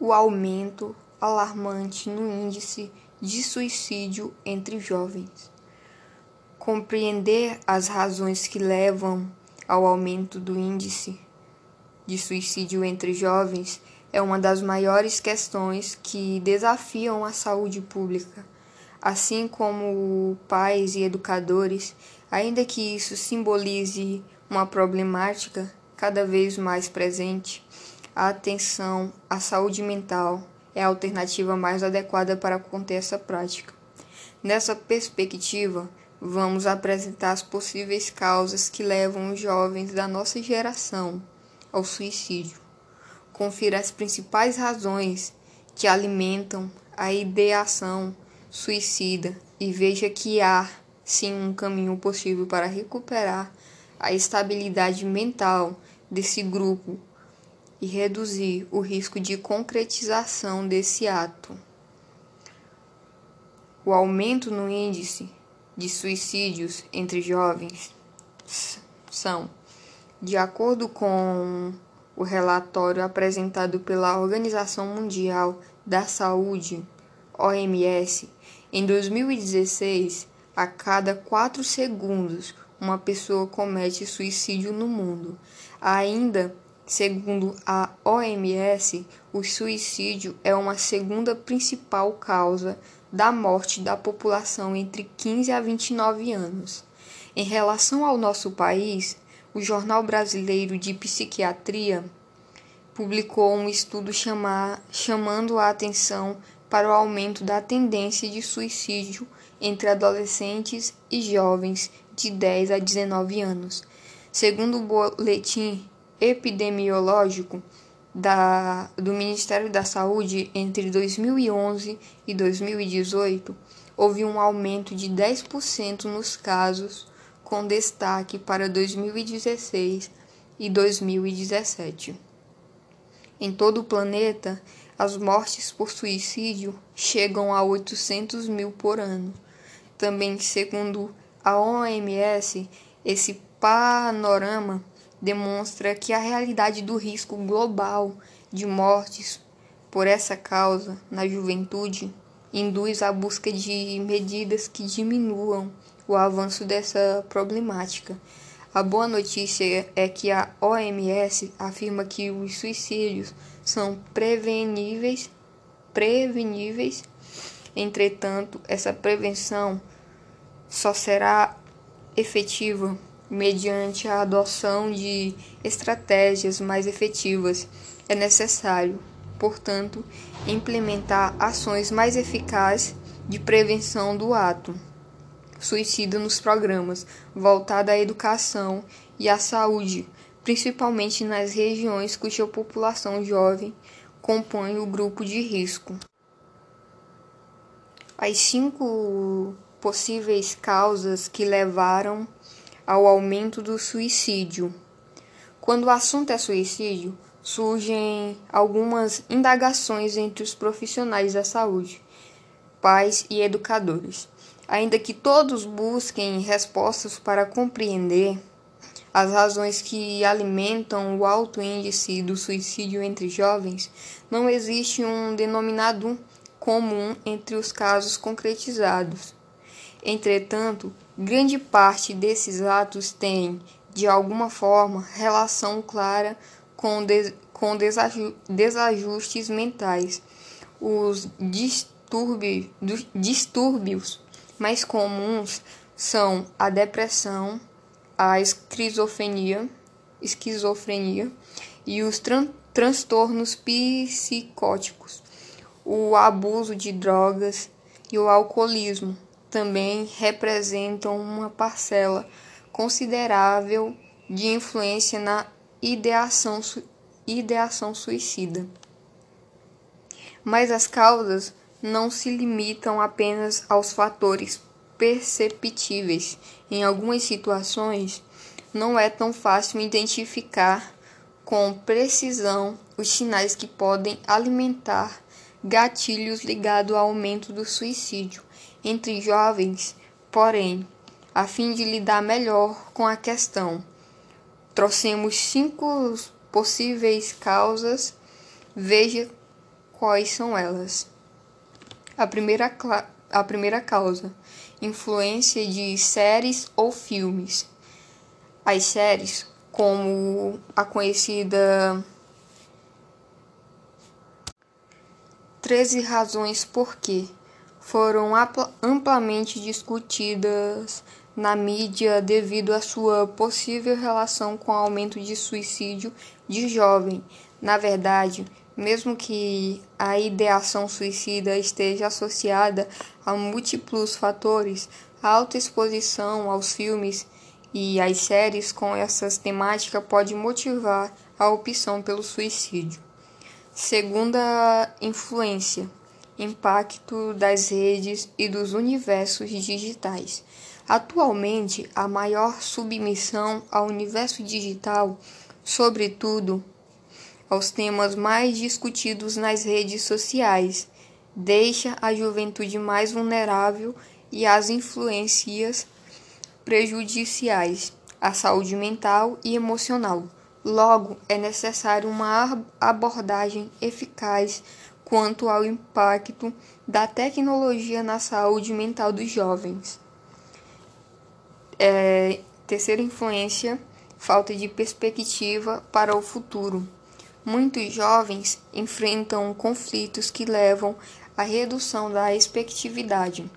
o aumento alarmante no índice de suicídio entre jovens. Compreender as razões que levam ao aumento do índice de suicídio entre jovens é uma das maiores questões que desafiam a saúde pública. Assim como pais e educadores, ainda que isso simbolize uma problemática cada vez mais presente, a atenção à saúde mental é a alternativa mais adequada para conter essa prática. Nessa perspectiva, vamos apresentar as possíveis causas que levam os jovens da nossa geração ao suicídio. Confira as principais razões que alimentam a ideação suicida e veja que há sim um caminho possível para recuperar a estabilidade mental desse grupo e reduzir o risco de concretização desse ato. O aumento no índice de suicídios entre jovens são, de acordo com o relatório apresentado pela Organização Mundial da Saúde, OMS, em 2016, a cada quatro segundos uma pessoa comete suicídio no mundo. Ainda Segundo a OMS, o suicídio é uma segunda principal causa da morte da população entre 15 a 29 anos. Em relação ao nosso país, o Jornal Brasileiro de Psiquiatria publicou um estudo chamar, chamando a atenção para o aumento da tendência de suicídio entre adolescentes e jovens de 10 a 19 anos. Segundo o boletim epidemiológico da, do Ministério da Saúde entre 2011 e 2018, houve um aumento de 10% nos casos, com destaque para 2016 e 2017. Em todo o planeta, as mortes por suicídio chegam a 800 mil por ano. Também, segundo a OMS, esse panorama demonstra que a realidade do risco global de mortes por essa causa na juventude induz à busca de medidas que diminuam o avanço dessa problemática. A boa notícia é que a OMS afirma que os suicídios são preveníveis, preveníveis. Entretanto, essa prevenção só será efetiva mediante a adoção de estratégias mais efetivas. É necessário, portanto, implementar ações mais eficazes de prevenção do ato suicida nos programas voltados à educação e à saúde, principalmente nas regiões cuja população jovem compõe o grupo de risco. As cinco possíveis causas que levaram ao aumento do suicídio. Quando o assunto é suicídio, surgem algumas indagações entre os profissionais da saúde, pais e educadores. Ainda que todos busquem respostas para compreender as razões que alimentam o alto índice do suicídio entre jovens, não existe um denominador comum entre os casos concretizados. Entretanto, grande parte desses atos tem, de alguma forma, relação clara com, des com desaju desajustes mentais. Os distúrbios, mais comuns são a depressão, a esquizofrenia, esquizofrenia e os tran transtornos psicóticos, o abuso de drogas e o alcoolismo também representam uma parcela considerável de influência na ideação, ideação suicida. Mas as causas não se limitam apenas aos fatores perceptíveis. Em algumas situações, não é tão fácil identificar com precisão os sinais que podem alimentar gatilhos ligados ao aumento do suicídio entre jovens, porém, a fim de lidar melhor com a questão, trouxemos cinco possíveis causas. Veja quais são elas. A primeira, a primeira causa: influência de séries ou filmes. As séries, como a conhecida 13 razões por quê, foram amplamente discutidas na mídia devido à sua possível relação com o aumento de suicídio de jovem. Na verdade, mesmo que a ideação suicida esteja associada a múltiplos fatores, a alta exposição aos filmes e às séries com essas temáticas pode motivar a opção pelo suicídio. Segunda influência: impacto das redes e dos universos digitais. Atualmente, a maior submissão ao universo digital, sobretudo aos temas mais discutidos nas redes sociais, deixa a juventude mais vulnerável e às influências prejudiciais à saúde mental e emocional. Logo, é necessário uma abordagem eficaz quanto ao impacto da tecnologia na saúde mental dos jovens. É, terceira influência, falta de perspectiva para o futuro. Muitos jovens enfrentam conflitos que levam à redução da expectatividade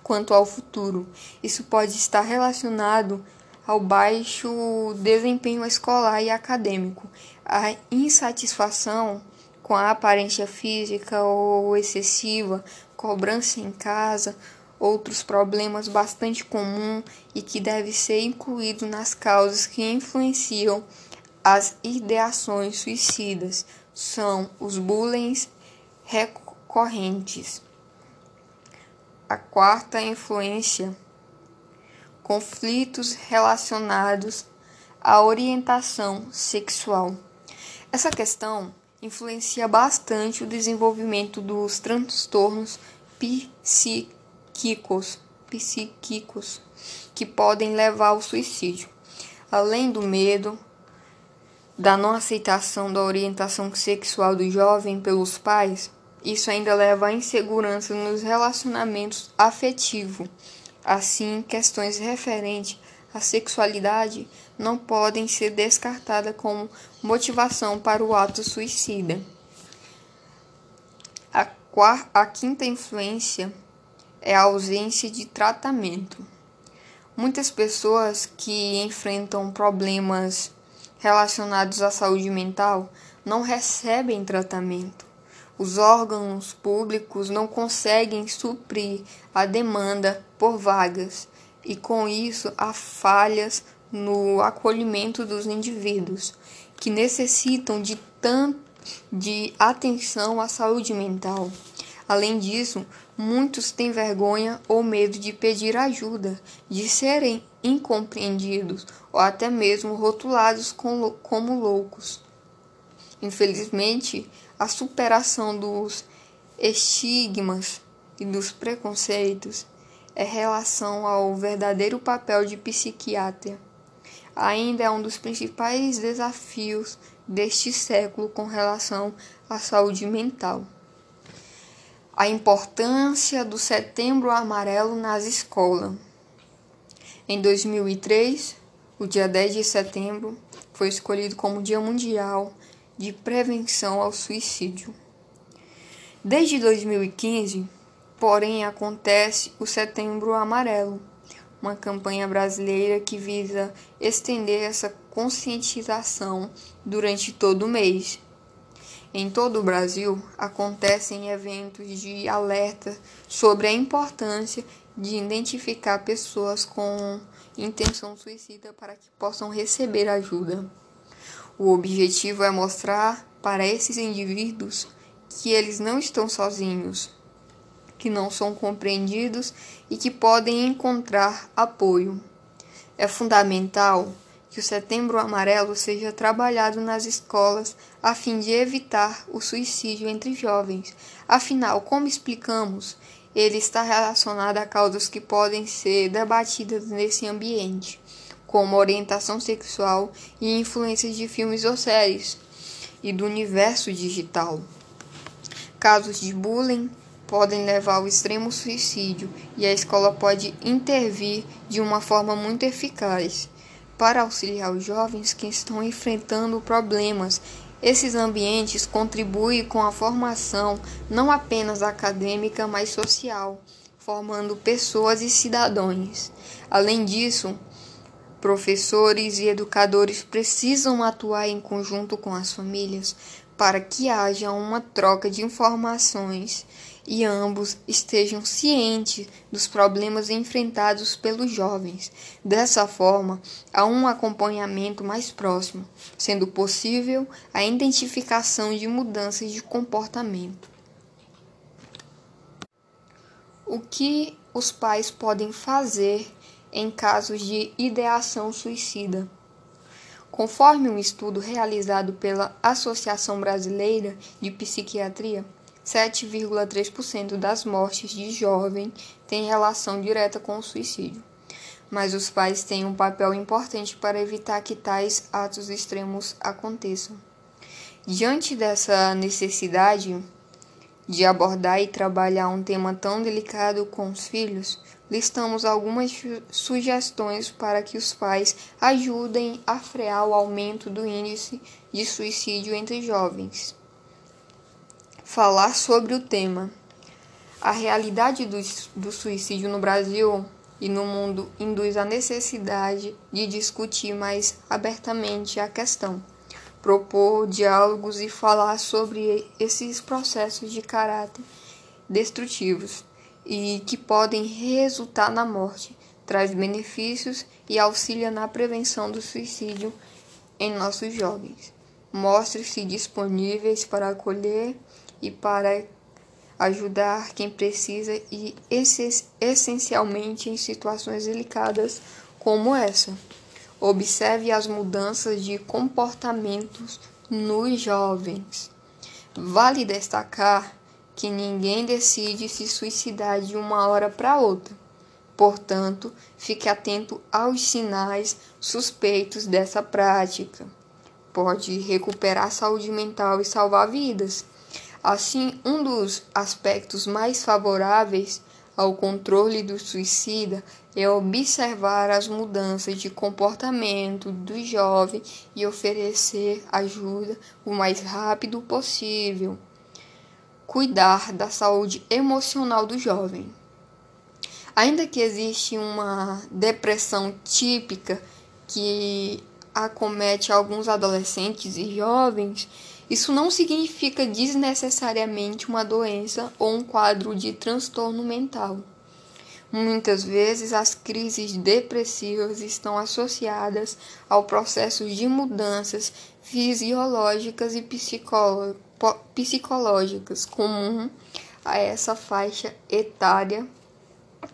quanto ao futuro. Isso pode estar relacionado ao baixo desempenho escolar e acadêmico, a insatisfação com a aparência física ou excessiva, cobrança em casa, outros problemas bastante comuns e que deve ser incluído nas causas que influenciam as ideações suicidas são os bullying recorrentes. A quarta influência conflitos relacionados à orientação sexual. Essa questão influencia bastante o desenvolvimento dos transtornos psíquicos psíquicos, que podem levar ao suicídio. Além do medo, da não aceitação da orientação sexual do jovem pelos pais, isso ainda leva à insegurança nos relacionamentos afetivos. Assim, questões referentes à sexualidade não podem ser descartadas como motivação para o ato suicida. A, a quinta influência é a ausência de tratamento. Muitas pessoas que enfrentam problemas relacionados à saúde mental não recebem tratamento. Os órgãos públicos não conseguem suprir a demanda por vagas e, com isso, há falhas no acolhimento dos indivíduos que necessitam de tanto de atenção à saúde mental. Além disso, muitos têm vergonha ou medo de pedir ajuda, de serem incompreendidos ou até mesmo rotulados como loucos. Infelizmente, a superação dos estigmas e dos preconceitos é relação ao verdadeiro papel de psiquiatra. Ainda é um dos principais desafios deste século com relação à saúde mental a importância do Setembro Amarelo nas escolas. Em 2003, o dia 10 de setembro foi escolhido como Dia Mundial de Prevenção ao Suicídio. Desde 2015, porém, acontece o Setembro Amarelo, uma campanha brasileira que visa estender essa conscientização durante todo o mês em todo o Brasil acontecem eventos de alerta sobre a importância de identificar pessoas com intenção suicida para que possam receber ajuda. O objetivo é mostrar para esses indivíduos que eles não estão sozinhos, que não são compreendidos e que podem encontrar apoio. É fundamental que o Setembro Amarelo seja trabalhado nas escolas a fim de evitar o suicídio entre jovens. Afinal, como explicamos, ele está relacionado a causas que podem ser debatidas nesse ambiente, como orientação sexual e influências de filmes ou séries e do universo digital. Casos de bullying podem levar ao extremo suicídio e a escola pode intervir de uma forma muito eficaz para auxiliar os jovens que estão enfrentando problemas. Esses ambientes contribuem com a formação não apenas acadêmica, mas social, formando pessoas e cidadãos. Além disso, professores e educadores precisam atuar em conjunto com as famílias para que haja uma troca de informações e ambos estejam cientes dos problemas enfrentados pelos jovens. Dessa forma, há um acompanhamento mais próximo, sendo possível a identificação de mudanças de comportamento. O que os pais podem fazer em casos de ideação suicida? Conforme um estudo realizado pela Associação Brasileira de Psiquiatria, 7,3% das mortes de jovem têm relação direta com o suicídio. Mas os pais têm um papel importante para evitar que tais atos extremos aconteçam. Diante dessa necessidade de abordar e trabalhar um tema tão delicado com os filhos, listamos algumas sugestões para que os pais ajudem a frear o aumento do índice de suicídio entre jovens. Falar sobre o tema. A realidade do, do suicídio no Brasil e no mundo induz a necessidade de discutir mais abertamente a questão, propor diálogos e falar sobre esses processos de caráter destrutivos e que podem resultar na morte, traz benefícios e auxilia na prevenção do suicídio em nossos jovens. Mostre-se disponíveis para acolher e para ajudar quem precisa e essencialmente em situações delicadas como essa. Observe as mudanças de comportamentos nos jovens. Vale destacar que ninguém decide se suicidar de uma hora para outra. Portanto, fique atento aos sinais suspeitos dessa prática. Pode recuperar a saúde mental e salvar vidas. Assim, um dos aspectos mais favoráveis ao controle do suicida é observar as mudanças de comportamento do jovem e oferecer ajuda o mais rápido possível cuidar da saúde emocional do jovem. Ainda que existe uma depressão típica que acomete alguns adolescentes e jovens, isso não significa desnecessariamente uma doença ou um quadro de transtorno mental. Muitas vezes as crises depressivas estão associadas ao processo de mudanças fisiológicas e psicológicas comum a essa faixa etária.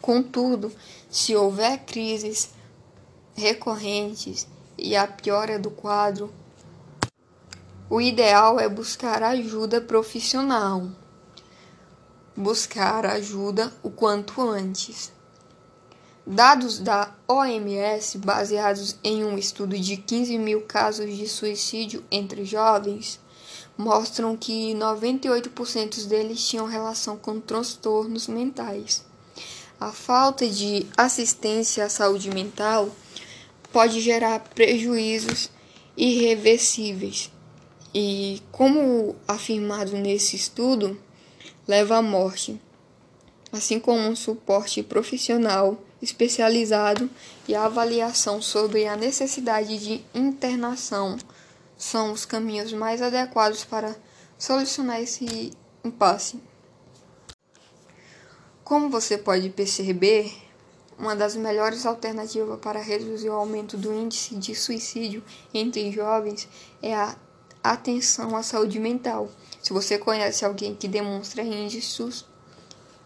Contudo, se houver crises recorrentes e a piora do quadro, o ideal é buscar ajuda profissional. Buscar ajuda o quanto antes. Dados da OMS, baseados em um estudo de 15 mil casos de suicídio entre jovens, mostram que 98% deles tinham relação com transtornos mentais. A falta de assistência à saúde mental pode gerar prejuízos irreversíveis e, como afirmado nesse estudo, leva à morte, assim como um suporte profissional especializado e a avaliação sobre a necessidade de internação são os caminhos mais adequados para solucionar esse impasse. Como você pode perceber, uma das melhores alternativas para reduzir o aumento do índice de suicídio entre jovens é a atenção à saúde mental. Se você conhece alguém que demonstra índices,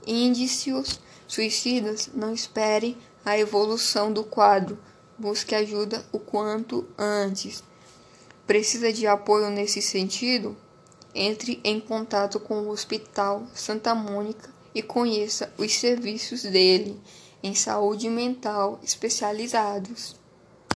índices suicidas, não espere a evolução do quadro. Busque ajuda o quanto antes precisa de apoio nesse sentido, entre em contato com o Hospital Santa Mônica e conheça os serviços dele em saúde mental especializados.